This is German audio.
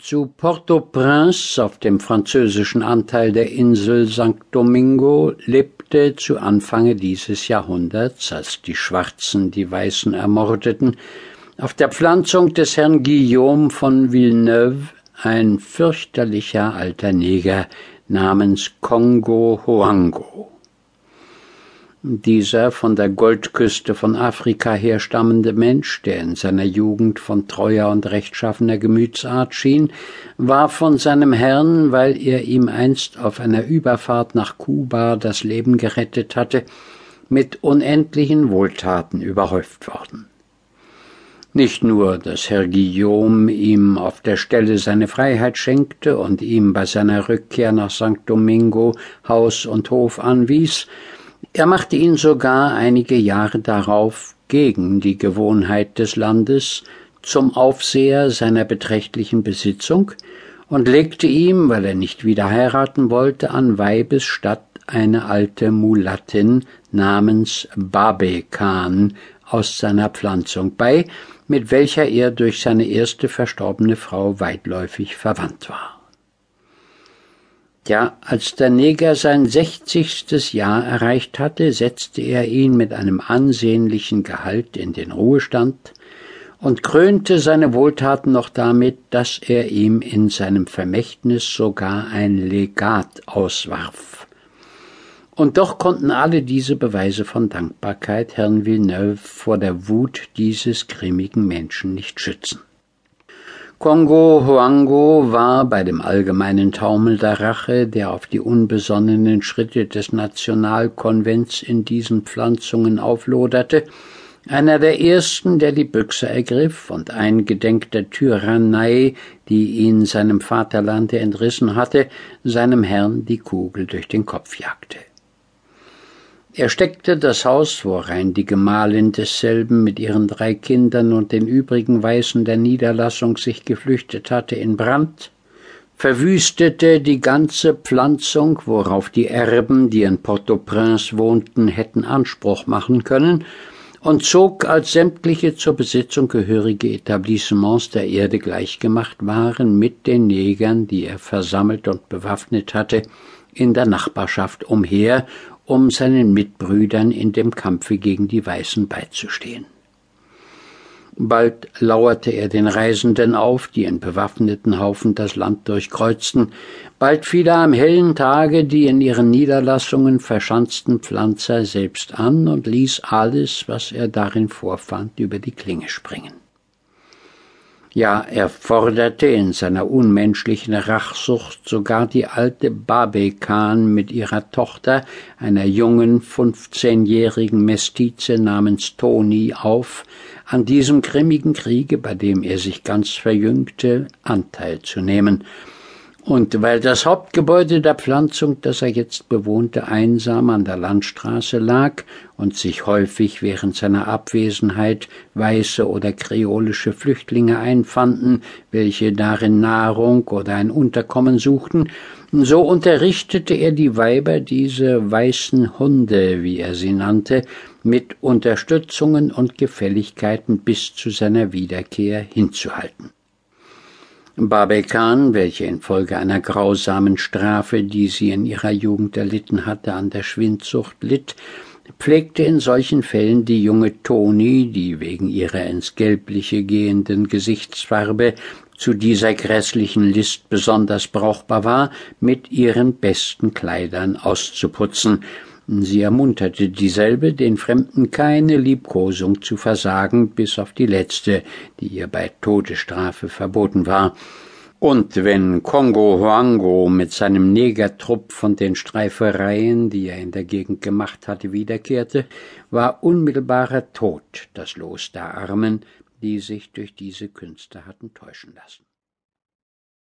Zu Port-au-Prince auf dem französischen Anteil der Insel St. Domingo lebte zu Anfange dieses Jahrhunderts, als die Schwarzen die Weißen ermordeten, auf der Pflanzung des Herrn Guillaume von Villeneuve ein fürchterlicher alter Neger namens Kongo Hoango. Dieser von der Goldküste von Afrika herstammende Mensch, der in seiner Jugend von treuer und rechtschaffener Gemütsart schien, war von seinem Herrn, weil er ihm einst auf einer Überfahrt nach Kuba das Leben gerettet hatte, mit unendlichen Wohltaten überhäuft worden. Nicht nur, dass Herr Guillaume ihm auf der Stelle seine Freiheit schenkte und ihm bei seiner Rückkehr nach St. Domingo Haus und Hof anwies, er machte ihn sogar einige Jahre darauf gegen die Gewohnheit des Landes zum Aufseher seiner beträchtlichen Besitzung und legte ihm, weil er nicht wieder heiraten wollte, an Weibes statt eine alte Mulattin namens Babekan aus seiner Pflanzung bei, mit welcher er durch seine erste verstorbene Frau weitläufig verwandt war. Ja, als der Neger sein sechzigstes Jahr erreicht hatte, setzte er ihn mit einem ansehnlichen Gehalt in den Ruhestand und krönte seine Wohltaten noch damit, dass er ihm in seinem Vermächtnis sogar ein Legat auswarf. Und doch konnten alle diese Beweise von Dankbarkeit Herrn Villeneuve vor der Wut dieses grimmigen Menschen nicht schützen. Kongo Huango war bei dem allgemeinen Taumel der Rache, der auf die unbesonnenen Schritte des Nationalkonvents in diesen Pflanzungen aufloderte, einer der ersten, der die Büchse ergriff und eingedenk der Tyrannei, die ihn seinem Vaterlande entrissen hatte, seinem Herrn die Kugel durch den Kopf jagte. Er steckte das Haus, worein die Gemahlin desselben mit ihren drei Kindern und den übrigen Weißen der Niederlassung sich geflüchtet hatte, in Brand, verwüstete die ganze Pflanzung, worauf die Erben, die in Port-au-Prince wohnten, hätten Anspruch machen können, und zog, als sämtliche zur Besitzung gehörige Etablissements der Erde gleichgemacht waren, mit den Negern, die er versammelt und bewaffnet hatte, in der Nachbarschaft umher um seinen Mitbrüdern in dem Kampfe gegen die Weißen beizustehen. Bald lauerte er den Reisenden auf, die in bewaffneten Haufen das Land durchkreuzten, bald fiel er am hellen Tage die in ihren Niederlassungen verschanzten Pflanzer selbst an und ließ alles, was er darin vorfand, über die Klinge springen. Ja, er forderte in seiner unmenschlichen Rachsucht sogar die alte Babekan mit ihrer Tochter, einer jungen, fünfzehnjährigen Mestize namens Toni, auf, an diesem grimmigen Kriege, bei dem er sich ganz verjüngte, Anteil zu nehmen, und weil das Hauptgebäude der Pflanzung, das er jetzt bewohnte, einsam an der Landstraße lag und sich häufig während seiner Abwesenheit weiße oder kreolische Flüchtlinge einfanden, welche darin Nahrung oder ein Unterkommen suchten, so unterrichtete er die Weiber, diese weißen Hunde, wie er sie nannte, mit Unterstützungen und Gefälligkeiten bis zu seiner Wiederkehr hinzuhalten. Babekan, welche infolge einer grausamen Strafe, die sie in ihrer Jugend erlitten hatte, an der Schwindsucht litt, pflegte in solchen Fällen die junge Toni, die wegen ihrer ins Gelbliche gehenden Gesichtsfarbe zu dieser grässlichen List besonders brauchbar war, mit ihren besten Kleidern auszuputzen, Sie ermunterte dieselbe, den Fremden keine Liebkosung zu versagen, bis auf die letzte, die ihr bei Todesstrafe verboten war. Und wenn Kongo Huango mit seinem Negertrupp von den Streifereien, die er in der Gegend gemacht hatte, wiederkehrte, war unmittelbarer Tod das Los der Armen, die sich durch diese Künste hatten täuschen lassen.